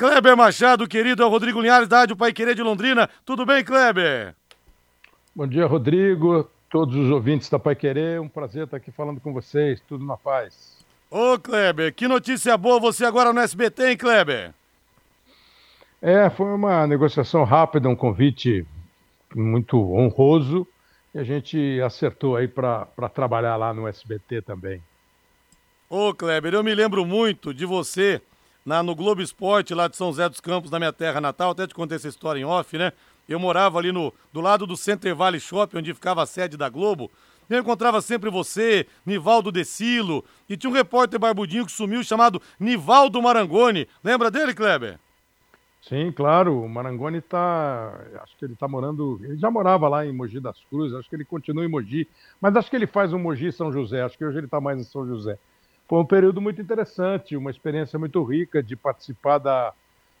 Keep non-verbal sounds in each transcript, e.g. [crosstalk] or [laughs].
Kleber Machado, querido, é o Rodrigo Linhares da Rádio Pai Querer de Londrina. Tudo bem, Kleber? Bom dia, Rodrigo, todos os ouvintes da Pai Querer. Um prazer estar aqui falando com vocês. Tudo na paz. Ô, Kleber, que notícia boa você agora no SBT, hein, Kleber? É, foi uma negociação rápida, um convite muito honroso e a gente acertou aí para trabalhar lá no SBT também. Ô, Kleber, eu me lembro muito de você na, no Globo Esporte, lá de São José dos Campos, na minha terra natal. Até te contei essa história em off, né? Eu morava ali no, do lado do Center Valley Shopping, onde ficava a sede da Globo. Eu encontrava sempre você, Nivaldo Decilo, e tinha um repórter barbudinho que sumiu chamado Nivaldo Marangoni. Lembra dele, Kleber? Sim, claro. O Marangoni está. Acho que ele está morando. Ele já morava lá em Mogi das Cruzes, acho que ele continua em Mogi. Mas acho que ele faz um Mogi São José. Acho que hoje ele está mais em São José. Foi um período muito interessante, uma experiência muito rica de participar da,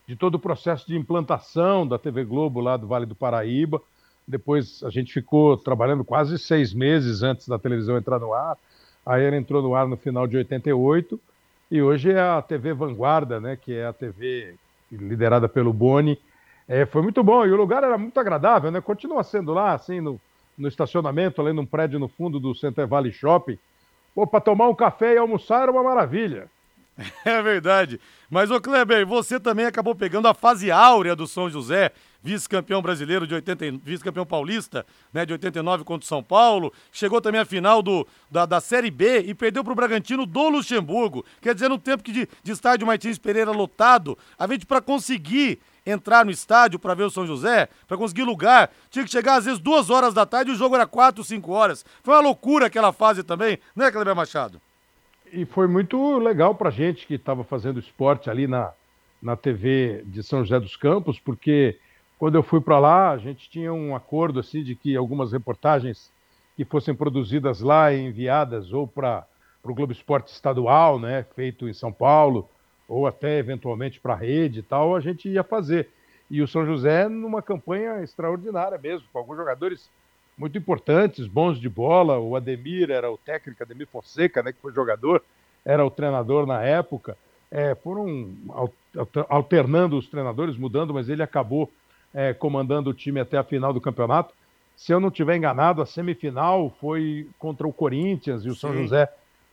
de todo o processo de implantação da TV Globo lá do Vale do Paraíba. Depois a gente ficou trabalhando quase seis meses antes da televisão entrar no ar. Aí ela entrou no ar no final de 88 e hoje é a TV Vanguarda, né, que é a TV liderada pelo Boni. É, foi muito bom e o lugar era muito agradável, né? Continua sendo lá, assim, no, no estacionamento, ali num prédio no fundo do Center Valley Shopping. Pô, para tomar um café e almoçar era uma maravilha. [laughs] É verdade. Mas, ô Kleber, você também acabou pegando a fase áurea do São José, vice-campeão brasileiro de 80, vice-campeão paulista, né, de 89 contra o São Paulo. Chegou também à final do, da, da Série B e perdeu para o Bragantino do Luxemburgo. Quer dizer, no tempo que de, de estádio Martins Pereira lotado, a gente para conseguir entrar no estádio para ver o São José, para conseguir lugar, tinha que chegar às vezes duas horas da tarde e o jogo era quatro, cinco horas. Foi uma loucura aquela fase também, né, Kleber Machado? E foi muito legal para gente que estava fazendo esporte ali na, na TV de São José dos Campos, porque quando eu fui para lá, a gente tinha um acordo assim de que algumas reportagens que fossem produzidas lá e enviadas ou para o Globo Esporte Estadual, né, feito em São Paulo, ou até eventualmente para a rede e tal, a gente ia fazer. E o São José numa campanha extraordinária mesmo, com alguns jogadores muito importantes, bons de bola. O Ademir era o técnico, Ademir Fonseca, né, que foi jogador, era o treinador na época. É, foram alternando os treinadores, mudando, mas ele acabou é, comandando o time até a final do campeonato. Se eu não estiver enganado, a semifinal foi contra o Corinthians e o Sim. São José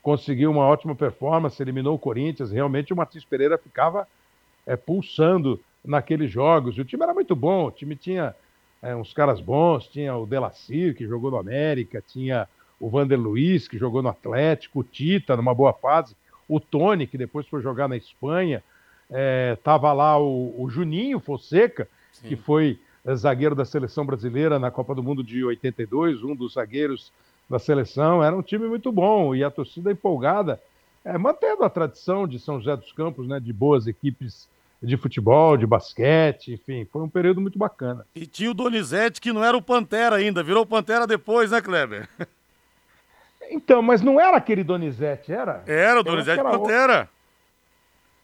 conseguiu uma ótima performance, eliminou o Corinthians. Realmente o Martins Pereira ficava é, pulsando naqueles jogos. E o time era muito bom, o time tinha é, uns caras bons, tinha o Delacir, que jogou no América, tinha o Vander Luiz, que jogou no Atlético, o Tita, numa boa fase, o Tony, que depois foi jogar na Espanha, estava é, lá o, o, Juninho Fonseca, Sim. que foi é, zagueiro da seleção brasileira na Copa do Mundo de 82, um dos zagueiros da seleção. Era um time muito bom e a torcida empolgada, é, mantendo a tradição de São José dos Campos, né, de boas equipes de futebol, de basquete, enfim, foi um período muito bacana. E tinha o Donizete, que não era o Pantera ainda, virou Pantera depois, né, Kleber? Então, mas não era aquele Donizete, era? Era o Donizete Pantera.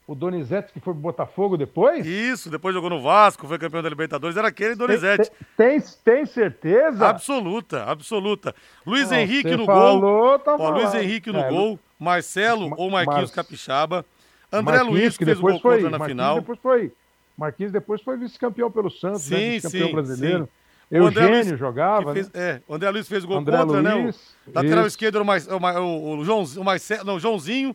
O Donizete que foi pro Botafogo depois? Isso, depois jogou no Vasco, foi campeão da Libertadores, era aquele Donizete. Tem, tem, tem certeza? Absoluta, absoluta. Luiz Henrique no falou, gol. Tá Ó, Luiz Henrique no é, gol, Marcelo ou Marquinhos Mar... Capixaba. André Marquinhos, Luiz que fez depois o gol foi, na Marquinhos final. Depois foi, Marquinhos depois foi vice-campeão pelo Santos, né? sim, né? vice-campeão brasileiro. Sim. Eugênio Luiz, jogava. Fez, né? É, o André Luiz fez o gol André contra, Luiz, né? O lateral esquerdo era o, o, o, o, João, o Marcelo, não, Joãozinho.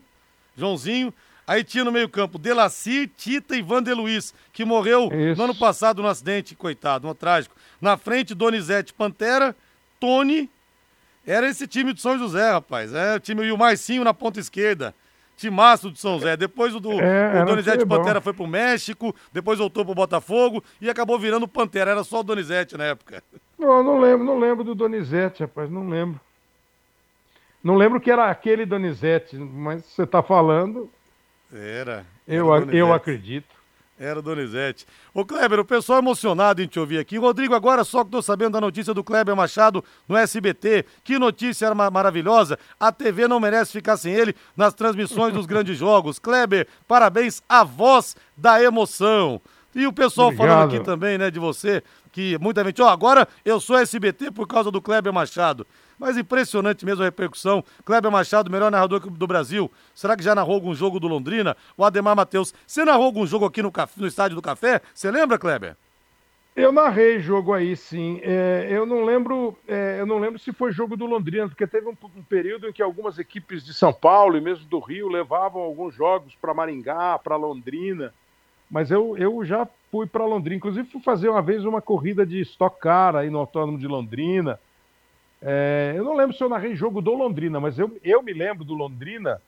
Joãozinho. Aí tinha no meio-campo Delacir, Tita e Vander Luiz, que morreu Isso. no ano passado no acidente, coitado, um trágico. Na frente, Donizete Pantera, Tony. Era esse time do São José, rapaz. É o time e o Marcinho na ponta esquerda. Timaço do São Zé. Depois o, do, é, o Donizete Pantera foi pro México, depois voltou pro Botafogo e acabou virando Pantera. Era só o Donizete na época. Não, não lembro, não lembro do Donizete, rapaz, não lembro. Não lembro que era aquele Donizete, mas você tá falando. Era. era eu, eu acredito. Era o Donizete. Ô Kleber, o pessoal emocionado em te ouvir aqui. Rodrigo, agora só que tô sabendo da notícia do Kleber Machado no SBT. Que notícia maravilhosa. A TV não merece ficar sem ele nas transmissões dos [laughs] grandes jogos. Kleber, parabéns, a voz da emoção. E o pessoal Obrigado. falando aqui também, né, de você, que muita gente, ó, oh, agora eu sou SBT por causa do Kleber Machado. Mas impressionante mesmo a repercussão. Kleber Machado, melhor narrador do Brasil. Será que já narrou algum jogo do Londrina? O Ademar Matheus, você narrou algum jogo aqui no, no Estádio do Café? Você lembra, Kleber? Eu narrei jogo aí, sim. É, eu não lembro, é, eu não lembro se foi jogo do Londrina, porque teve um, um, período em que algumas equipes de São Paulo e mesmo do Rio levavam alguns jogos para Maringá, para Londrina. Mas eu, eu já fui para Londrina. Inclusive fui fazer uma vez uma corrida de Stock Car aí no Autódromo de Londrina. É, eu não lembro se eu narrei jogo do Londrina, mas eu, eu me lembro do Londrina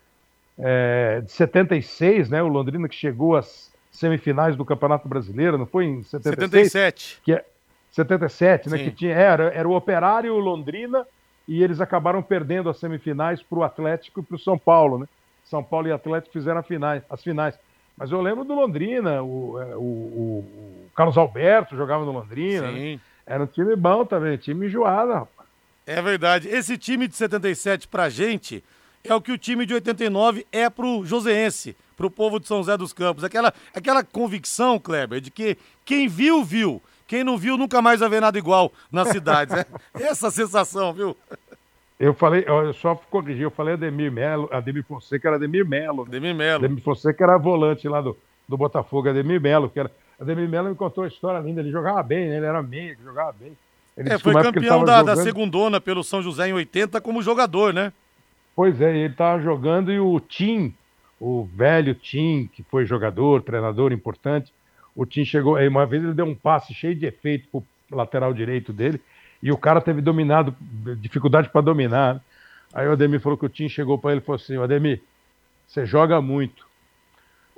é, de 76, né? O Londrina que chegou às semifinais do Campeonato Brasileiro, não foi em 76? 77. Que é, 77, né? Que tinha, era, era o Operário Londrina e eles acabaram perdendo as semifinais para o Atlético e para o São Paulo, né? São Paulo e Atlético fizeram finais, as finais. Mas eu lembro do Londrina, o, é, o, o, o Carlos Alberto jogava no Londrina. Né? Era um time bom também, time enjoado, rapaz. É verdade. Esse time de 77 pra gente é o que o time de 89 é pro Joseense, pro povo de São José dos Campos. Aquela, aquela convicção, Kleber, de que quem viu, viu. Quem não viu, nunca mais vai ver nada igual nas cidades. né? [laughs] Essa sensação, viu? Eu falei, eu só corrigi, eu falei Ademir Melo, Ademir Fonseca era Ademir Melo. Ademir Melo. Ademir Fonseca era volante lá do, do Botafogo, Ademir Melo, que era. Ademir Melo me contou uma história linda, ele jogava bem, né? ele era meio, jogava bem. Ele é, foi campeão da, da segundona pelo São José em 80 como jogador, né? Pois é, ele estava jogando e o Tim, o velho Tim, que foi jogador, treinador importante, o Tim chegou, uma vez ele deu um passe cheio de efeito pro lateral direito dele, e o cara teve dominado, dificuldade para dominar. Aí o Ademir falou que o Tim chegou para ele e falou assim: Ademir, você joga muito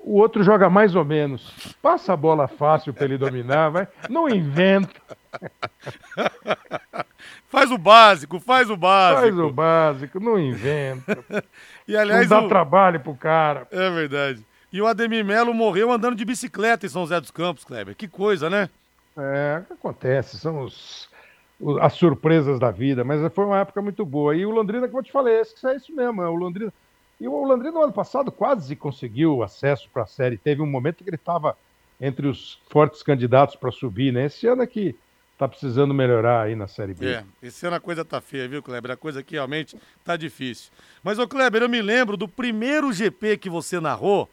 o outro joga mais ou menos. Passa a bola fácil para ele dominar, vai. Não inventa. [laughs] Faz o básico, faz o básico. Faz o básico, não inventa. [laughs] e aliás, não dá o... trabalho pro cara. É verdade. E o Ademir Melo morreu andando de bicicleta em São José dos Campos, Kleber. Que coisa, né? É, acontece, são os, as surpresas da vida, mas foi uma época muito boa. E o Londrina, como eu te falei, é isso mesmo, é o Londrina e o Londrina, no ano passado, quase conseguiu acesso para a série. Teve um momento que ele estava entre os fortes candidatos para subir, né? Esse ano é que está precisando melhorar aí na Série B. É, esse ano a coisa tá feia, viu, Kleber? A coisa aqui realmente tá difícil. Mas, ô Kleber, eu me lembro do primeiro GP que você narrou,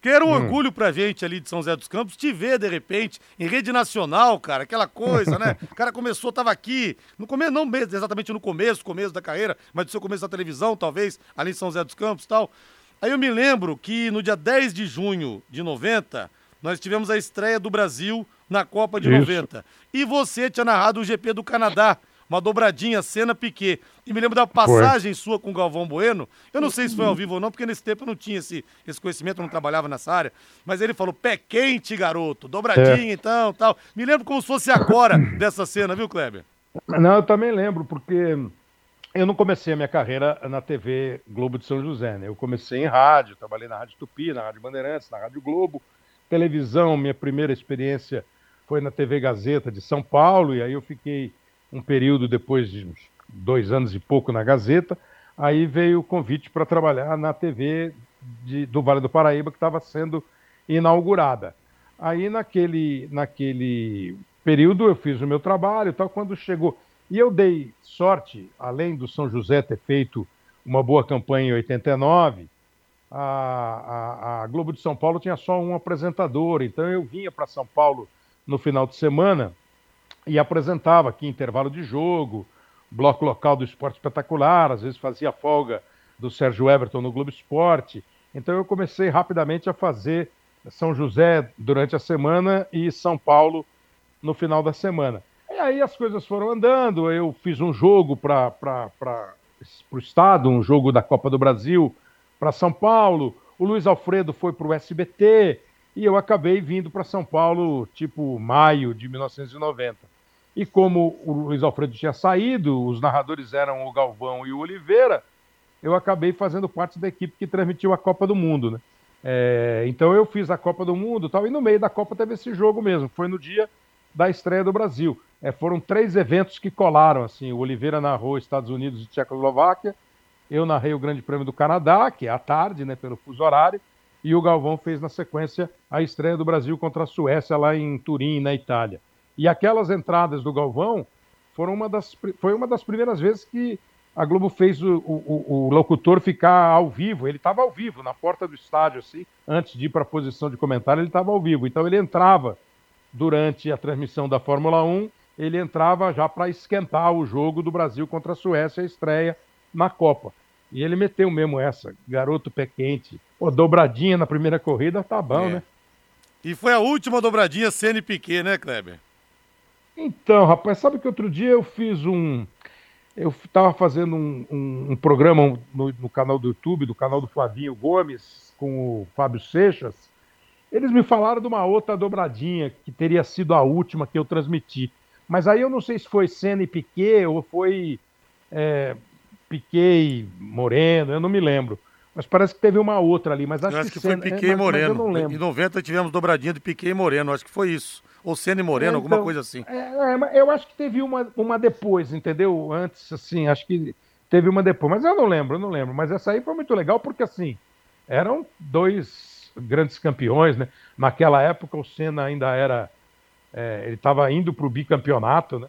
que era um hum. orgulho pra gente ali de São José dos Campos te ver, de repente, em rede nacional, cara, aquela coisa, né? [laughs] O cara começou, tava aqui, no começo, não mesmo, exatamente no começo, começo da carreira, mas do seu começo da televisão, talvez, ali em São José dos Campos e tal. Aí eu me lembro que no dia 10 de junho de 90, nós tivemos a estreia do Brasil na Copa de Isso. 90. E você tinha narrado o GP do Canadá uma dobradinha, cena Piquet. E me lembro da passagem foi. sua com o Galvão Bueno. Eu não sei se foi ao vivo ou não, porque nesse tempo eu não tinha esse, esse conhecimento, eu não trabalhava nessa área. Mas ele falou: pé quente, garoto, dobradinha é. então, tal. Me lembro como se fosse agora dessa cena, viu, Kleber? Não, eu também lembro, porque eu não comecei a minha carreira na TV Globo de São José, né? Eu comecei em rádio, trabalhei na Rádio Tupi, na Rádio Bandeirantes, na Rádio Globo. Televisão, minha primeira experiência foi na TV Gazeta de São Paulo, e aí eu fiquei um período depois de dois anos e pouco na Gazeta, aí veio o convite para trabalhar na TV de, do Vale do Paraíba, que estava sendo inaugurada. Aí naquele, naquele período eu fiz o meu trabalho tal, quando chegou. E eu dei sorte, além do São José ter feito uma boa campanha em 89, a, a, a Globo de São Paulo tinha só um apresentador, então eu vinha para São Paulo no final de semana e apresentava aqui intervalo de jogo, bloco local do esporte espetacular, às vezes fazia folga do Sérgio Everton no Globo Esporte. Então eu comecei rapidamente a fazer São José durante a semana e São Paulo no final da semana. E aí as coisas foram andando, eu fiz um jogo para o Estado, um jogo da Copa do Brasil para São Paulo, o Luiz Alfredo foi para o SBT, e eu acabei vindo para São Paulo, tipo maio de 1990. E como o Luiz Alfredo tinha saído, os narradores eram o Galvão e o Oliveira, eu acabei fazendo parte da equipe que transmitiu a Copa do Mundo, né? É, então eu fiz a Copa do Mundo tal, e no meio da Copa teve esse jogo mesmo, foi no dia da estreia do Brasil. É, foram três eventos que colaram, assim, o Oliveira narrou Estados Unidos e Tchecoslováquia, eu narrei o Grande Prêmio do Canadá, que é à tarde, né, pelo fuso horário, e o Galvão fez na sequência a estreia do Brasil contra a Suécia lá em Turim, na Itália. E aquelas entradas do Galvão foram uma das, foi uma das primeiras vezes que a Globo fez o, o, o locutor ficar ao vivo. Ele estava ao vivo, na porta do estádio, assim, antes de ir para a posição de comentário, ele estava ao vivo. Então ele entrava durante a transmissão da Fórmula 1, ele entrava já para esquentar o jogo do Brasil contra a Suécia, a estreia na Copa. E ele meteu mesmo essa, garoto pé quente. Pô, dobradinha na primeira corrida, tá bom, é. né? E foi a última dobradinha Senna Piquet, né, Kleber? Então, rapaz, sabe que outro dia eu fiz um. Eu estava fazendo um, um, um programa no, no, canal do YouTube, do canal do Flavinho Gomes, com o Fábio Seixas. Eles me falaram de uma outra dobradinha que teria sido a última que eu transmiti. Mas aí eu não sei se foi Senna e Piquet ou foi é, Piquet Moreno, eu não me lembro. Mas parece que teve uma outra ali, mas acho, acho que, que, foi Senna, Piquet é, e Moreno. Em 90 tivemos dobradinha de Piquet e Moreno, acho que foi isso. Ou Senna e Moreno, é, então, alguma coisa assim. É, é, eu acho que teve uma, uma depois, entendeu? Antes, assim, acho que teve uma depois. Mas eu não lembro, eu não lembro. Mas essa aí foi muito legal porque, assim, eram dois grandes campeões, né? Naquela época o Senna ainda era... É, ele estava indo para o bicampeonato, né?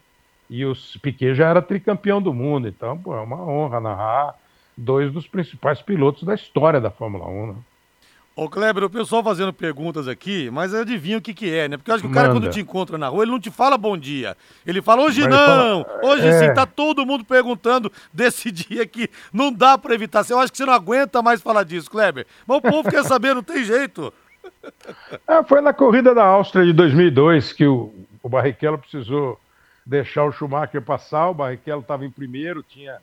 E o Piquet já era tricampeão do mundo, então pô, é uma honra narrar dois dos principais pilotos da história da Fórmula 1. Né? Ô Kleber, o pessoal fazendo perguntas aqui, mas adivinha o que que é, né? Porque eu acho que o cara Manda. quando te encontra na rua, ele não te fala bom dia. Ele fala hoje mas não, fala... hoje é... sim, tá todo mundo perguntando desse [laughs] dia que não dá para evitar. Eu acho que você não aguenta mais falar disso, Kleber. Mas o povo quer saber, não tem jeito. [laughs] É, foi na corrida da Áustria de 2002 que o, o Barrichello precisou deixar o Schumacher passar. O Barrichello estava em primeiro, tinha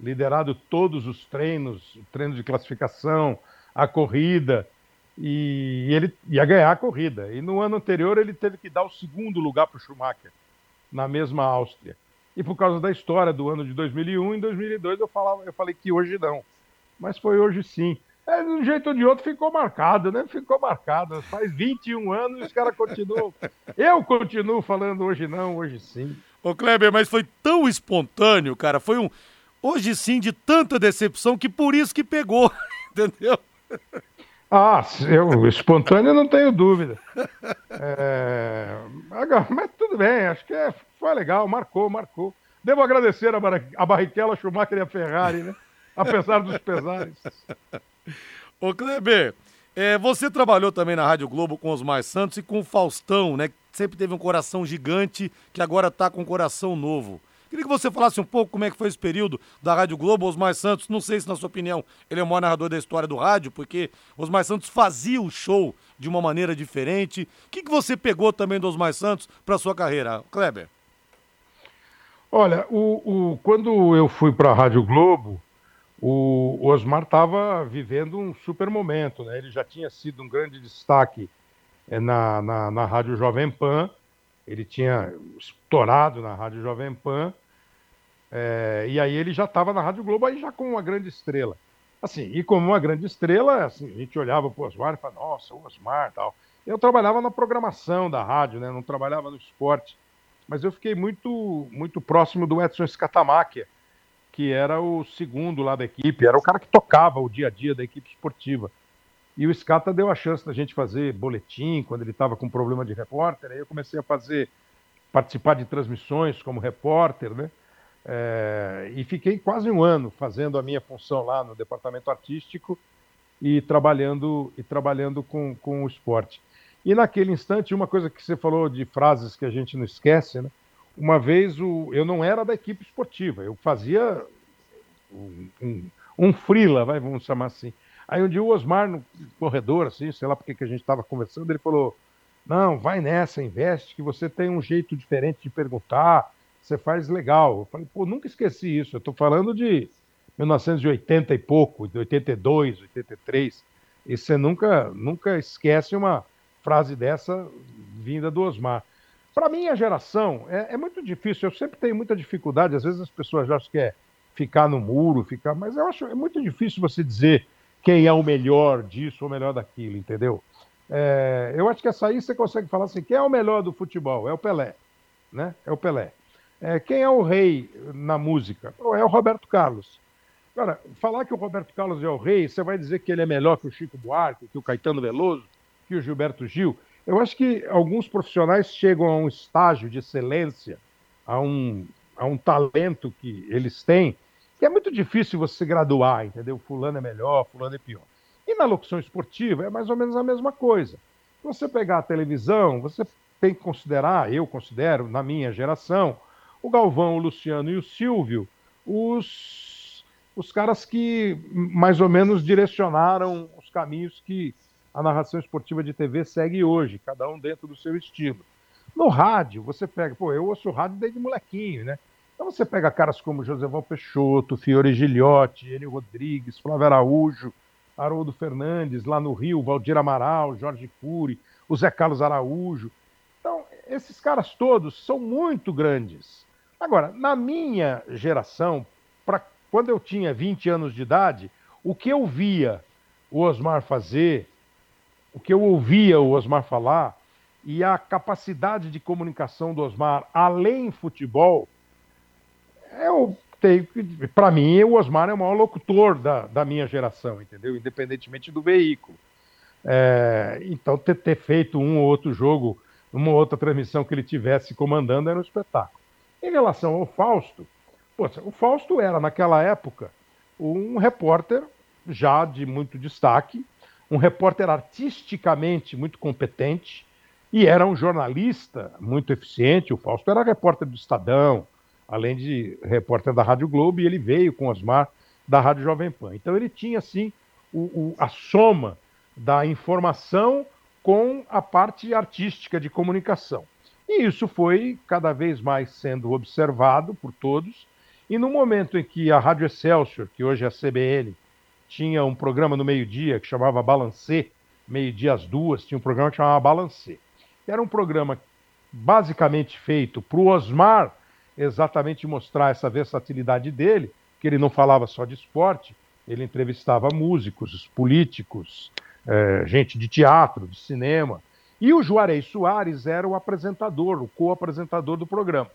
liderado todos os treinos, o treino de classificação, a corrida, e ele ia ganhar a corrida. E no ano anterior ele teve que dar o segundo lugar para o Schumacher, na mesma Áustria. E por causa da história do ano de 2001, em 2002 eu, falava, eu falei que hoje não. Mas foi hoje sim. É, de um jeito ou de outro ficou marcado, né? Ficou marcado. Faz 21 anos e os caras continuam. [laughs] Eu continuo falando hoje não, hoje sim. Ô Kleber, mas foi tão espontâneo, cara. Foi um. Hoje sim, de tanta decepção que por isso que pegou. [laughs] Entendeu? Ah, eu, espontâneo não tenho dúvida. É, mas tudo bem, acho que é, foi legal, marcou, marcou. Devo agradecer a, Bar a Barrichello, a Schumacher e a Ferrari, né? Apesar dos pesares. Ô Kleber, é, você trabalhou também na Rádio Globo com os Mais Santos e com o Faustão, né? Que sempre teve um coração gigante, que agora está com um coração novo. Queria que você falasse um pouco como é que foi esse período da Rádio Globo, Osmar Santos. Não sei se, na sua opinião, ele é o maior narrador da história do rádio, porque Osmar Santos fazia o show de uma maneira diferente. O que, que você pegou também do Osmar Santos para sua carreira, Kleber? Olha, o, o, quando eu fui para a Rádio Globo, o, Osmar estava vivendo um super momento, né? Ele já tinha sido um grande destaque é, na, na, na Rádio Jovem Pan, ele tinha estourado na Rádio Jovem Pan, é, e aí ele já estava na Rádio Globo aí já com uma grande estrela. Assim, e como uma grande estrela, assim, a gente olhava para o Osmar e falava, nossa, o Osmar tal. Eu trabalhava na programação da rádio, né? não trabalhava no esporte, mas eu fiquei muito, muito próximo do Edson Scatamáquia, que era o segundo lá da equipe, era o cara que tocava o dia a dia da equipe esportiva. E o Scata deu a chance da gente fazer boletim quando ele estava com problema de repórter. Aí eu comecei a fazer, participar de transmissões como repórter, né? É, e fiquei quase um ano fazendo a minha função lá no departamento artístico e trabalhando e trabalhando com, com o esporte. E naquele instante, uma coisa que você falou de frases que a gente não esquece, né? uma vez o, eu não era da equipe esportiva, eu fazia um, um, um freela, vai, vamos chamar assim. Aí um dia o Osmar, no corredor, assim, sei lá porque que a gente estava conversando, ele falou: Não, vai nessa, investe, que você tem um jeito diferente de perguntar, você faz legal. Eu falei: Pô, nunca esqueci isso, eu estou falando de 1980 e pouco, de 82, 83. E você nunca, nunca esquece uma frase dessa vinda do Osmar. Para minha geração, é, é, muito difícil. Eu sempre tenho muita dificuldade. Às vezes as pessoas acham que é ficar no muro, ficar. Mas eu acho é muito difícil você dizer quem é o melhor disso ou o melhor daquilo, entendeu? É, eu acho que essa aí você consegue falar assim: quem é o melhor do futebol? É o Pelé, né? É o Pelé. É, quem é o rei na música? É o Roberto Carlos. Agora, falar que o Roberto Carlos é o rei, você vai dizer que ele é melhor que o Chico Buarque, que o Caetano Veloso, que o Gilberto Gil. Eu acho que alguns profissionais chegam a um estágio de excelência, a um, a um talento que eles têm, que é muito difícil você graduar, entendeu? Fulano é melhor, fulano é pior. E na locução esportiva é mais ou menos a mesma coisa. Se você pegar a televisão, você tem que considerar, eu considero, na minha geração, o Galvão, o Luciano e o Silvio, os, os caras que mais ou menos direcionaram os caminhos que a narração esportiva de TV segue hoje, cada um dentro do seu estilo. No rádio, você pega, pô, eu ouço rádio desde molequinho, né? Então você pega caras como Val Peixoto, Fiore Gilhote, Enio Rodrigues, Flávio Araújo, Haroldo Fernandes, lá no Rio, Valdir Amaral, Jorge Cury, o Zé Carlos Araújo. Então, esses caras todos são muito grandes. Agora, na minha geração, para quando eu tinha 20 anos de idade, o que eu via o Osmar fazer, o que eu ouvia o Osmar falar, e a capacidade de comunicação do Osmar além futebol, eu tenho para mim o Osmar é o maior locutor da, da minha geração, entendeu? Independentemente do veículo. É, então ter, ter, feito um ou outro jogo, uma outra transmissão que ele tivesse comandando era um espetáculo. Em relação ao Fausto, poxa, o Fausto era naquela época um repórter já de muito destaque, um repórter artisticamente muito competente, e era um jornalista muito eficiente. O Fausto era repórter do Estadão, além de repórter da Rádio Globo, e ele veio com Osmar da Rádio Jovem Pan. Então ele tinha, assim, o, o, a soma da informação com a parte artística de comunicação. E isso foi cada vez mais sendo observado por todos. E no momento em que a Rádio Excelsior, que hoje é a CBN, tinha um programa no meio-dia que chamava Balancê, meio-dia às duas, tinha um programa que chamava Balancê. Era um programa basicamente feito para o Osmar exatamente mostrar essa versatilidade dele, que ele não falava só de esporte, ele entrevistava músicos, políticos, é, gente de teatro, de cinema. E o Juarez Soares era o apresentador, o co-apresentador do programa.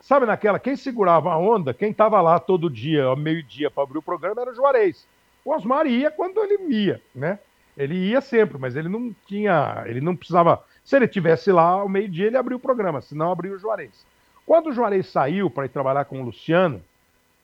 Sabe naquela, quem segurava a onda, quem estava lá todo dia, ao meio-dia, para abrir o programa, era o Juarez. O Osmar ia quando ele ia, né? Ele ia sempre, mas ele não tinha, ele não precisava. Se ele tivesse lá ao meio-dia, ele abriu o programa, senão abriu o Juarez. Quando o Juarez saiu para ir trabalhar com o Luciano,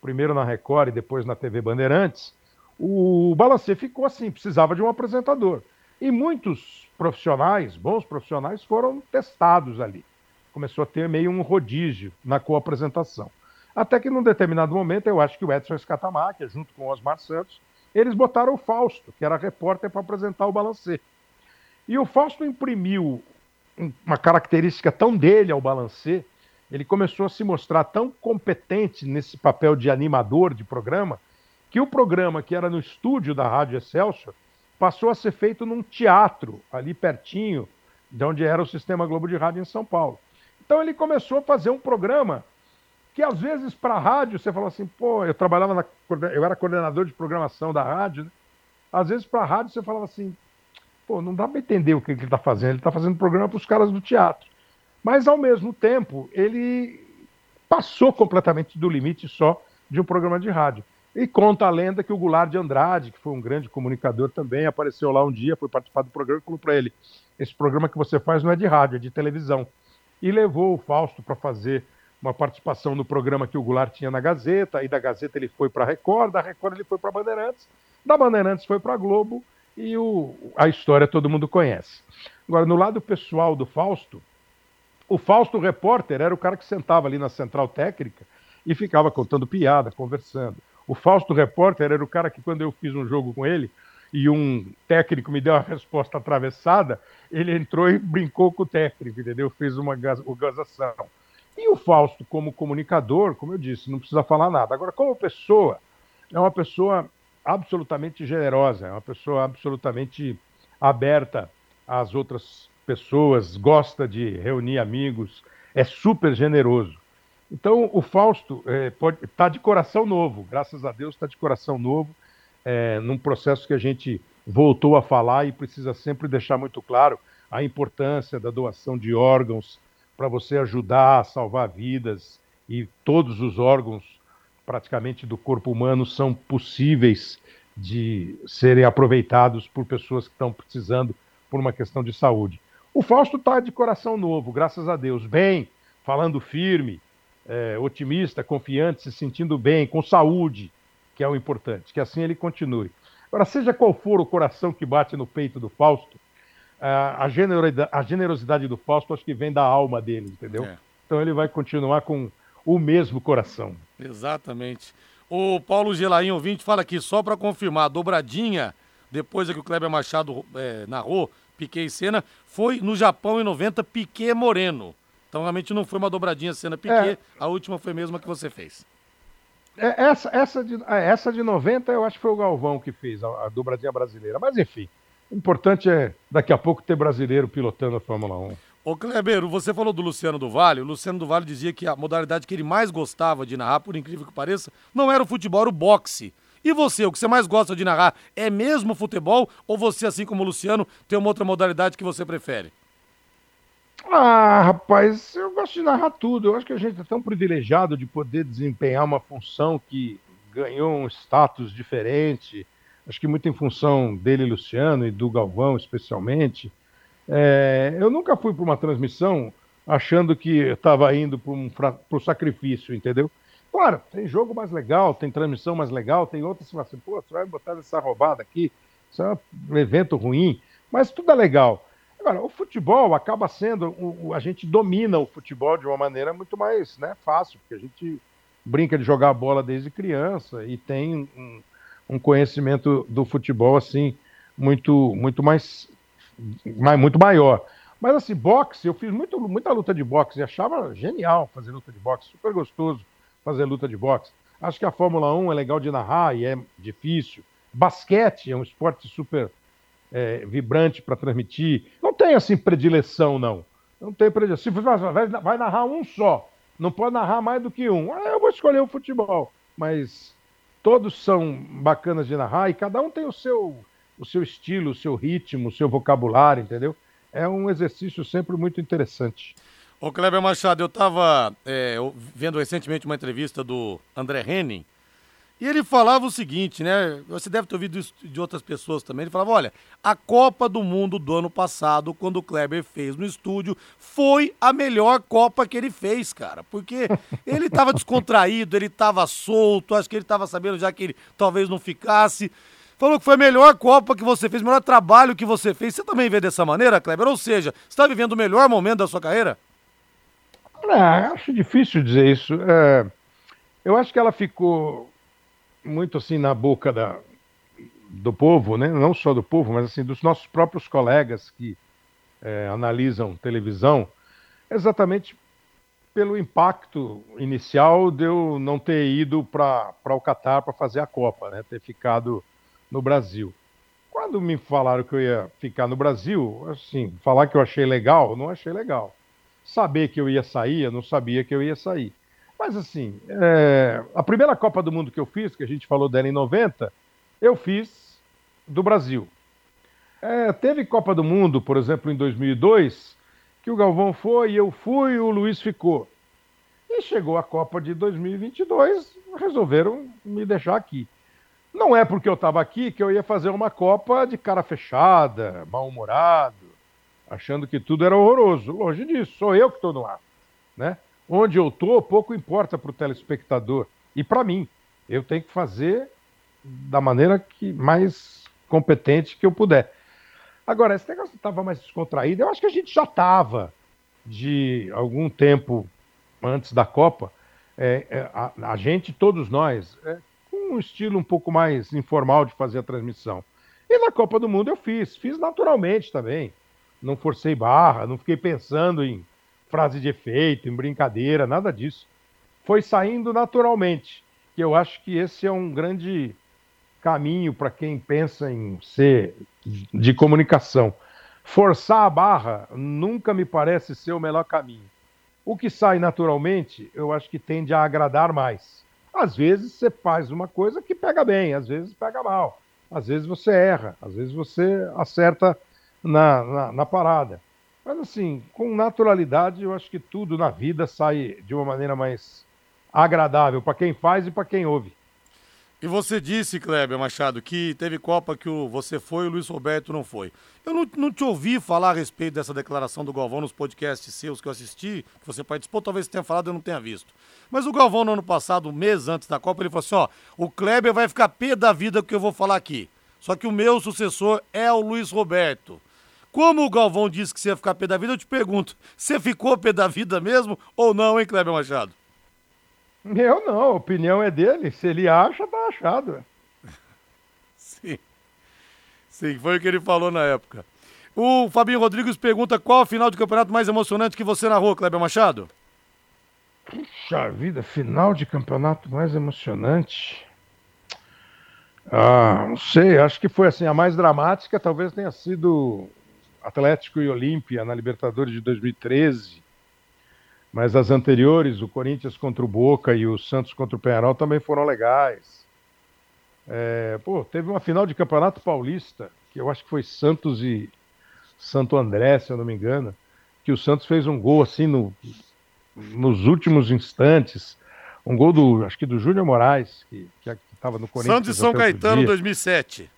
primeiro na Record e depois na TV Bandeirantes, o Balancê ficou assim, precisava de um apresentador. E muitos profissionais, bons profissionais, foram testados ali. Começou a ter meio um rodízio na co-apresentação. Até que num determinado momento, eu acho que o Edson Escatamáquia, junto com o Osmar Santos, eles botaram o Fausto, que era repórter para apresentar o Balancê. E o Fausto imprimiu uma característica tão dele ao Balancê, ele começou a se mostrar tão competente nesse papel de animador de programa, que o programa que era no estúdio da Rádio Excelsior passou a ser feito num teatro ali pertinho de onde era o Sistema Globo de Rádio em São Paulo. Então ele começou a fazer um programa que às vezes para a rádio você fala assim, pô, eu trabalhava na, eu era coordenador de programação da rádio, né? às vezes para a rádio você falava assim, pô, não dá para entender o que ele está fazendo, ele está fazendo programa para os caras do teatro. Mas, ao mesmo tempo, ele passou completamente do limite só de um programa de rádio. E conta a lenda que o Goulart de Andrade, que foi um grande comunicador também, apareceu lá um dia, foi participar do programa e falou para ele: Esse programa que você faz não é de rádio, é de televisão. E levou o Fausto para fazer uma participação no programa que o Goulart tinha na Gazeta, aí da Gazeta ele foi para a Record, da Record ele foi para Bandeirantes, da Bandeirantes foi para a Globo, e o, a história todo mundo conhece. Agora, no lado pessoal do Fausto, o Fausto repórter era o cara que sentava ali na central técnica e ficava contando piada, conversando. O Fausto repórter era o cara que, quando eu fiz um jogo com ele e um técnico me deu a resposta atravessada, ele entrou e brincou com o técnico, entendeu? Fez uma gazação. E o Fausto, como comunicador, como eu disse, não precisa falar nada. Agora, como pessoa, é uma pessoa absolutamente generosa, é uma pessoa absolutamente aberta às outras pessoas, gosta de reunir amigos, é super generoso. Então, o Fausto está é, de coração novo, graças a Deus está de coração novo, é, num processo que a gente voltou a falar e precisa sempre deixar muito claro a importância da doação de órgãos para você ajudar a salvar vidas e todos os órgãos praticamente do corpo humano são possíveis de serem aproveitados por pessoas que estão precisando por uma questão de saúde. O Fausto está de coração novo, graças a Deus, bem, falando firme, é, otimista, confiante, se sentindo bem, com saúde, que é o importante, que assim ele continue. Agora, seja qual for o coração que bate no peito do Fausto, a generosidade, a generosidade do Fausto acho que vem da alma dele, entendeu? É. Então ele vai continuar com o mesmo coração. Exatamente. O Paulo Gelaim, ouvinte, fala aqui, só para confirmar, a dobradinha, depois é que o Kleber Machado é, narrou, Piquet e Senna, foi no Japão em 90, Piquet Moreno. Então realmente não foi uma dobradinha Senna Piquet, é. a última foi mesmo a que você fez. É, essa, essa, de, é, essa de 90 eu acho que foi o Galvão que fez, a, a dobradinha brasileira. Mas enfim, o importante é daqui a pouco ter brasileiro pilotando a Fórmula 1. Ô Kleber, você falou do Luciano do Vale. O Luciano do Vale dizia que a modalidade que ele mais gostava de narrar, por incrível que pareça, não era o futebol, era o boxe. E você, o que você mais gosta de narrar é mesmo futebol ou você, assim como o Luciano, tem uma outra modalidade que você prefere? Ah, rapaz, eu gosto de narrar tudo. Eu acho que a gente é tão privilegiado de poder desempenhar uma função que ganhou um status diferente. Acho que muito em função dele, Luciano, e do Galvão, especialmente. É, eu nunca fui para uma transmissão achando que estava indo para um, o sacrifício, entendeu? Claro, tem jogo mais legal, tem transmissão mais legal, tem outras que você assim, pô, você vai botar essa roubada aqui, isso é um evento ruim, mas tudo é legal. Agora, o futebol acaba sendo, o, a gente domina o futebol de uma maneira muito mais né, fácil, porque a gente brinca de jogar bola desde criança e tem um, um conhecimento do futebol assim muito, muito mais muito maior. Mas assim, boxe, eu fiz muito, muita luta de boxe e achava genial fazer luta de boxe, super gostoso fazer luta de boxe. Acho que a Fórmula 1 é legal de narrar e é difícil. Basquete é um esporte super é, vibrante para transmitir. Não tem assim predileção, não. Não tem predileção. Se vai, vai narrar um só, não pode narrar mais do que um. Ah, eu vou escolher o futebol. Mas todos são bacanas de narrar e cada um tem o seu o seu estilo, o seu ritmo, o seu vocabulário, entendeu? É um exercício sempre muito interessante. Ô Kleber Machado, eu estava é, vendo recentemente uma entrevista do André Henning, e ele falava o seguinte, né? Você deve ter ouvido isso de outras pessoas também. Ele falava: olha, a Copa do Mundo do ano passado, quando o Kleber fez no estúdio, foi a melhor Copa que ele fez, cara. Porque [laughs] ele estava descontraído, ele estava solto, acho que ele estava sabendo já que ele talvez não ficasse. Falou que foi a melhor Copa que você fez, o melhor trabalho que você fez. Você também vê dessa maneira, Kleber? Ou seja, você está vivendo o melhor momento da sua carreira? É, acho difícil dizer isso. É, eu acho que ela ficou muito assim na boca da, do povo, né? não só do povo, mas assim dos nossos próprios colegas que é, analisam televisão, exatamente pelo impacto inicial de eu não ter ido para o Catar para fazer a Copa, né? ter ficado no Brasil. Quando me falaram que eu ia ficar no Brasil, assim, falar que eu achei legal, não achei legal. Saber que eu ia sair, eu não sabia que eu ia sair. Mas assim, é... a primeira Copa do Mundo que eu fiz, que a gente falou dela em 90, eu fiz do Brasil. É, teve Copa do Mundo, por exemplo, em 2002, que o Galvão foi, eu fui, o Luiz ficou. E chegou a Copa de 2022, resolveram me deixar aqui. Não é porque eu estava aqui que eu ia fazer uma Copa de cara fechada, mal-humorado, achando que tudo era horroroso. Longe disso, sou eu que estou no ar. Né? Onde eu estou, pouco importa para o telespectador. E para mim, eu tenho que fazer da maneira que mais competente que eu puder. Agora, esse negócio estava mais descontraído, eu acho que a gente já estava de algum tempo antes da Copa. É, é, a, a, gente, todos nós, é, um estilo um pouco mais informal de fazer a transmissão. E na Copa do Mundo eu fiz, fiz naturalmente também. Não forcei barra, não fiquei pensando em frase de efeito, em brincadeira, nada disso. Foi saindo naturalmente, que eu acho que esse é um grande caminho para quem pensa em ser de comunicação. Forçar a barra nunca me parece ser o melhor caminho. O que sai naturalmente, eu acho que tende a agradar mais. Às vezes você faz uma coisa que pega bem, às vezes pega mal, às vezes você erra, às vezes você acerta na, na, na parada. Mas assim, com naturalidade, eu acho que tudo na vida sai de uma maneira mais agradável para quem faz e para quem ouve. E você disse, Kleber Machado, que teve Copa que o, você foi e o Luiz Roberto não foi. Eu não, não, te ouvi falar a respeito dessa declaração do Galvão nos podcasts seus que eu assisti, que você participou, talvez tenha falado e eu não tenha visto. Mas o Galvão, no ano passado, um mês antes da Copa, ele falou assim: ó, o Kleber vai ficar pé da vida que eu vou falar aqui. Só que o meu sucessor é o Luiz Roberto. Como o Galvão disse que você ia ficar pé da vida, eu te pergunto: você ficou pé da vida mesmo ou não, hein, Kleber Machado? Eu não, a opinião é dele. Se ele acha, tá achado. [laughs] Sim. Sim, foi o que ele falou na época. O Fabinho Rodrigues pergunta qual a final de campeonato mais emocionante que você narrou, Kleber Machado? Puxa vida, final de campeonato mais emocionante. Ah, não sei, acho que foi assim, a mais dramática talvez tenha sido Atlético e Olímpia na Libertadores de 2013 mas as anteriores, o Corinthians contra o Boca e o Santos contra o Penharol também foram legais. É, pô, teve uma final de Campeonato Paulista, que eu acho que foi Santos e Santo André, se eu não me engano, que o Santos fez um gol assim no, nos últimos instantes, um gol do, acho que do Júnior Moraes, que estava no Corinthians. Santos e São Caetano, 2007.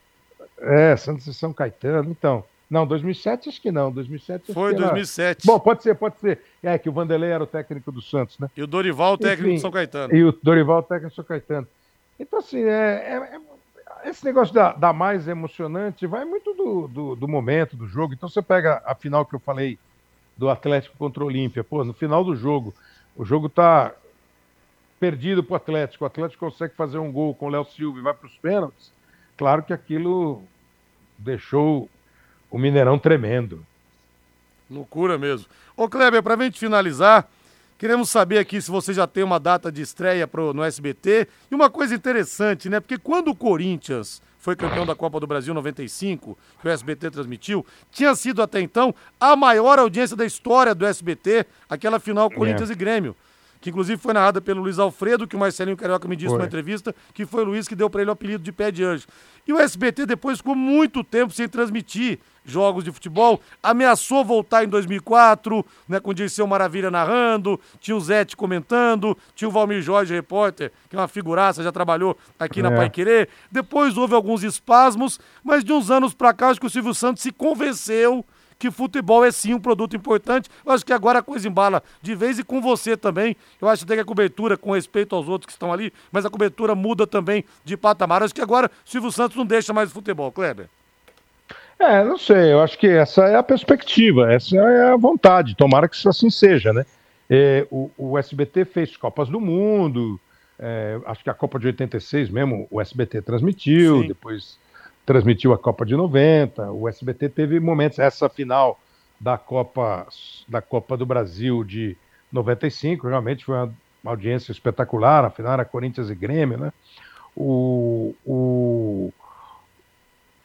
É, Santos e São Caetano, então. Não, 2007 acho que não. 2007 Foi 2007. Bom, pode ser, pode ser. É que o Vanderlei era o técnico do Santos, né? E o Dorival, o técnico Enfim, do São Caetano. E o Dorival, o técnico do São Caetano. Então, assim, é, é, é esse negócio da, da, mais emocionante vai muito do, do, do, momento, do jogo. Então, você pega a final que eu falei do Atlético contra o Olímpia. Pô, no final do jogo, o jogo tá perdido pro Atlético. O Atlético consegue fazer um gol com o Léo Silva e vai para os pênaltis. Claro que aquilo deixou o Mineirão tremendo. Loucura mesmo. Ô Kleber, para a gente finalizar, queremos saber aqui se você já tem uma data de estreia pro, no SBT. E uma coisa interessante, né? Porque quando o Corinthians foi campeão da Copa do Brasil 95, que o SBT transmitiu, tinha sido até então a maior audiência da história do SBT, aquela final Corinthians é. e Grêmio que inclusive foi narrada pelo Luiz Alfredo, que o Marcelinho Carioca me disse foi. numa entrevista, que foi o Luiz que deu para ele o apelido de pé de anjo. E o SBT depois ficou muito tempo sem transmitir jogos de futebol, ameaçou voltar em 2004, né, com o Dirceu Maravilha narrando, tinha o Zete comentando, tinha o Valmir Jorge, repórter, que é uma figuraça, já trabalhou aqui é. na Pai Querer. Depois houve alguns espasmos, mas de uns anos para cá, acho que o Silvio Santos se convenceu que futebol é sim um produto importante. Eu acho que agora a coisa embala de vez e com você também. Eu acho até que a cobertura, com respeito aos outros que estão ali, mas a cobertura muda também de patamar. Acho que agora Silvio Santos não deixa mais o futebol, Kleber. É, não sei, eu acho que essa é a perspectiva, essa é a vontade, tomara que isso assim seja, né? É, o, o, SBT fez Copas do Mundo, é, acho que a Copa de 86 mesmo o SBT transmitiu, Sim. depois transmitiu a Copa de 90, o SBT teve momentos, essa final da Copa, da Copa do Brasil de 95, realmente foi uma, audiência espetacular, afinal era Corinthians e Grêmio, né? O, o...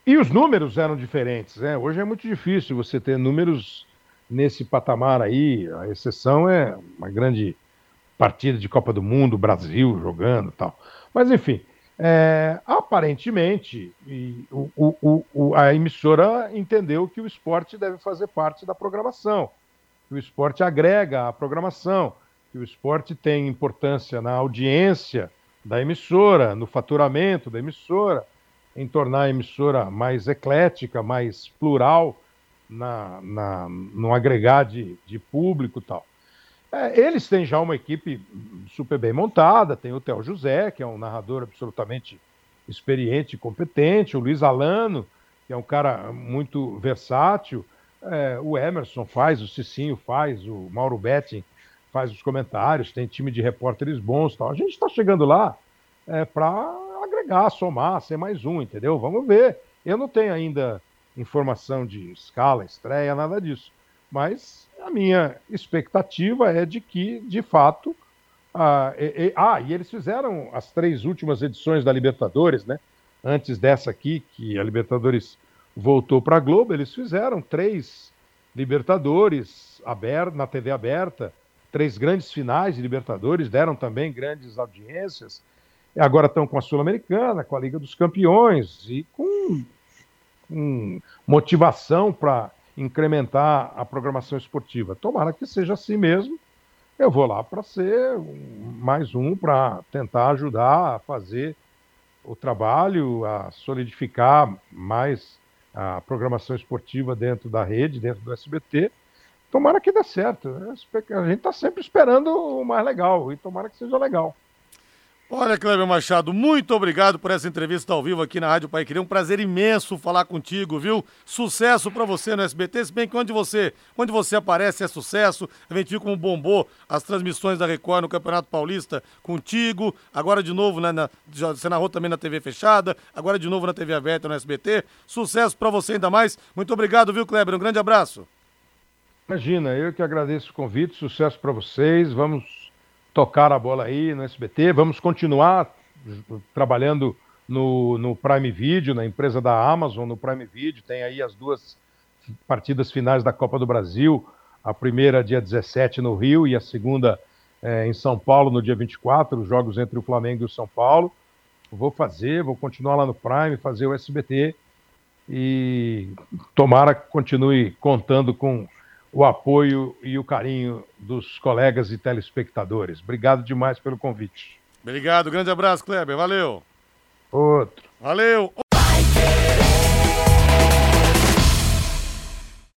E os números eram diferentes, né? Hoje é muito difícil você ter números nesse patamar aí, a exceção é uma grande partida de Copa do Mundo, Brasil jogando tal. Mas enfim, é, aparentemente, o, o, o, a emissora entendeu que o esporte deve fazer parte da programação, que o esporte agrega a programação, que o esporte tem importância na audiência da emissora, no faturamento da emissora, em tornar a emissora mais eclética, mais plural na, na, no agregar de, de público tal. É, eles têm já uma equipe super bem montada, tem o Theo José, que é um narrador absolutamente experiente e competente, o Luiz Alano, que é um cara muito versátil, é, o Emerson faz, o Cicinho faz, o Mauro Betting faz os comentários, tem time de repórteres bons tal. A gente está chegando lá é, para agregar, somar, ser mais um, entendeu? Vamos ver. Eu não tenho ainda informação de escala, estreia, nada disso. Mas a minha expectativa é de que, de fato. Ah, e, e, ah, e eles fizeram as três últimas edições da Libertadores, né? Antes dessa aqui, que a Libertadores voltou para a Globo, eles fizeram três Libertadores aberta, na TV aberta, três grandes finais de Libertadores, deram também grandes audiências. Agora estão com a Sul-Americana, com a Liga dos Campeões e com, com motivação para incrementar a programação esportiva. Tomara que seja assim mesmo. eu vou lá para ser mais um para tentar ajudar a fazer o trabalho, a solidificar mais a programação esportiva dentro da rede, dentro do SBT. Tomara que dê certo. A gente está sempre esperando o mais legal e tomara que seja legal. Olha, Cleber Machado, muito obrigado por essa entrevista ao vivo aqui na Rádio Pai Queria. Um prazer imenso falar contigo, viu? Sucesso para você no SBT, se bem que onde você, onde você aparece é sucesso. A gente viu como bombou as transmissões da Record no Campeonato Paulista contigo, agora de novo, né, na, já, você narrou também na TV fechada, agora de novo na TV aberta no SBT. Sucesso para você ainda mais. Muito obrigado, viu, Kleber? Um grande abraço. Imagina, eu que agradeço o convite, sucesso para vocês. Vamos tocar a bola aí no SBT. Vamos continuar trabalhando no, no Prime Video, na empresa da Amazon, no Prime Video. Tem aí as duas partidas finais da Copa do Brasil. A primeira dia 17 no Rio e a segunda é, em São Paulo no dia 24, os jogos entre o Flamengo e o São Paulo. Vou fazer, vou continuar lá no Prime, fazer o SBT e tomara que continue contando com o apoio e o carinho dos colegas e telespectadores. Obrigado demais pelo convite. Obrigado, grande abraço, Kleber. Valeu. Outro. Valeu.